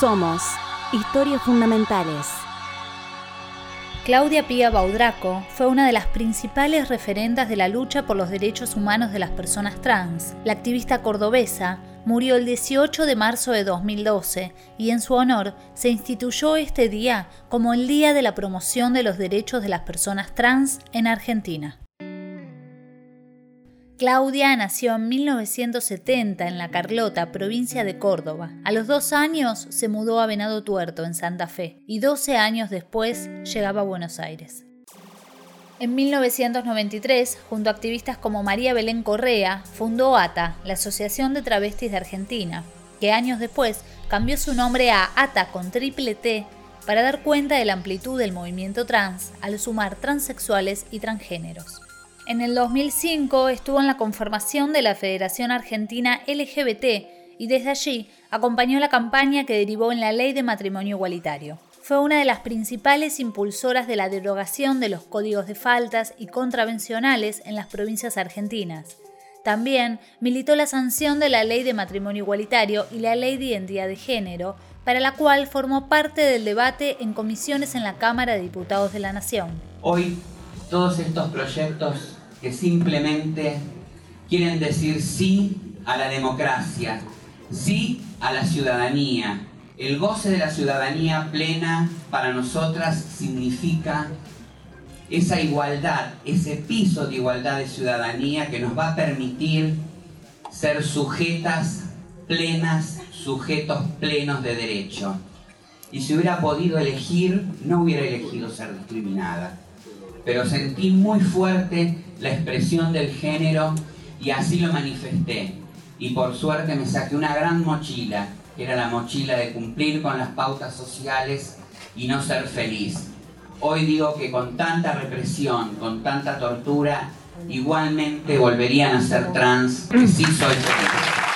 Somos Historias Fundamentales. Claudia Pía Baudraco fue una de las principales referendas de la lucha por los derechos humanos de las personas trans. La activista cordobesa murió el 18 de marzo de 2012 y en su honor se instituyó este día como el Día de la Promoción de los Derechos de las Personas Trans en Argentina. Claudia nació en 1970 en La Carlota, provincia de Córdoba. A los dos años se mudó a Venado Tuerto, en Santa Fe, y 12 años después llegaba a Buenos Aires. En 1993, junto a activistas como María Belén Correa, fundó ATA, la Asociación de Travestis de Argentina, que años después cambió su nombre a ATA con triple T para dar cuenta de la amplitud del movimiento trans al sumar transexuales y transgéneros. En el 2005 estuvo en la conformación de la Federación Argentina LGBT y desde allí acompañó la campaña que derivó en la Ley de Matrimonio Igualitario. Fue una de las principales impulsoras de la derogación de los códigos de faltas y contravencionales en las provincias argentinas. También militó la sanción de la Ley de Matrimonio Igualitario y la Ley de Identidad de Género, para la cual formó parte del debate en comisiones en la Cámara de Diputados de la Nación. Hoy todos estos proyectos que simplemente quieren decir sí a la democracia, sí a la ciudadanía. El goce de la ciudadanía plena para nosotras significa esa igualdad, ese piso de igualdad de ciudadanía que nos va a permitir ser sujetas plenas, sujetos plenos de derecho. Y si hubiera podido elegir, no hubiera elegido ser discriminada pero sentí muy fuerte la expresión del género y así lo manifesté. Y por suerte me saqué una gran mochila, que era la mochila de cumplir con las pautas sociales y no ser feliz. Hoy digo que con tanta represión, con tanta tortura, igualmente volverían a ser trans, que sí soy feliz.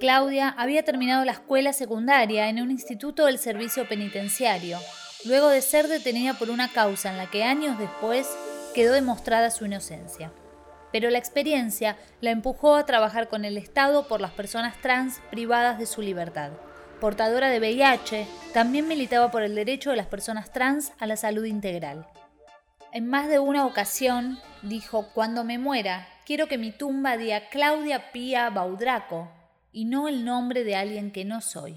Claudia había terminado la escuela secundaria en un instituto del servicio penitenciario, luego de ser detenida por una causa en la que años después quedó demostrada su inocencia. Pero la experiencia la empujó a trabajar con el Estado por las personas trans privadas de su libertad. Portadora de VIH, también militaba por el derecho de las personas trans a la salud integral. En más de una ocasión dijo, cuando me muera, quiero que mi tumba diga Claudia Pía Baudraco, y no el nombre de alguien que no soy.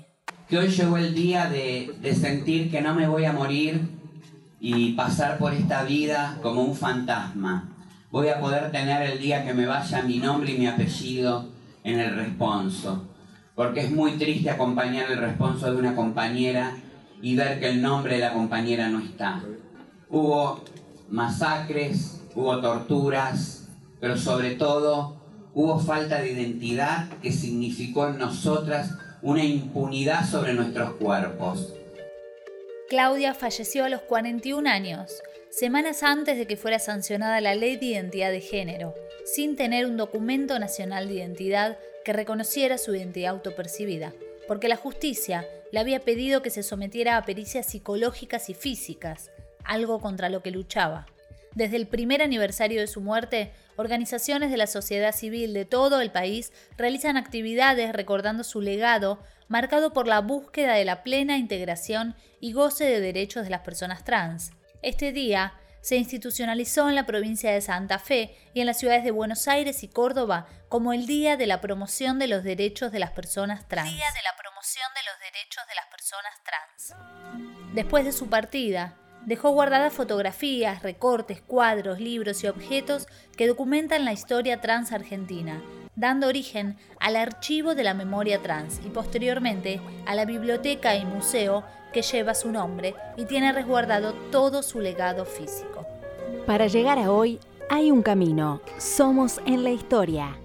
Que hoy llegó el día de, de sentir que no me voy a morir y pasar por esta vida como un fantasma. Voy a poder tener el día que me vaya mi nombre y mi apellido en el responso. Porque es muy triste acompañar el responso de una compañera y ver que el nombre de la compañera no está. Hubo masacres, hubo torturas, pero sobre todo hubo falta de identidad que significó en nosotras una impunidad sobre nuestros cuerpos. Claudia falleció a los 41 años, semanas antes de que fuera sancionada la ley de identidad de género, sin tener un documento nacional de identidad que reconociera su identidad autopercibida, porque la justicia le había pedido que se sometiera a pericias psicológicas y físicas, algo contra lo que luchaba. Desde el primer aniversario de su muerte, organizaciones de la sociedad civil de todo el país realizan actividades recordando su legado, marcado por la búsqueda de la plena integración y goce de derechos de las personas trans. Este día se institucionalizó en la provincia de Santa Fe y en las ciudades de Buenos Aires y Córdoba como el Día de la Promoción de los Derechos de las Personas Trans. Día de la Promoción de los Derechos de las Personas Trans. Después de su partida, dejó guardadas fotografías, recortes, cuadros, libros y objetos que documentan la historia trans argentina, dando origen al archivo de la memoria trans y posteriormente a la biblioteca y museo que lleva su nombre y tiene resguardado todo su legado físico. Para llegar a hoy hay un camino. Somos en la historia.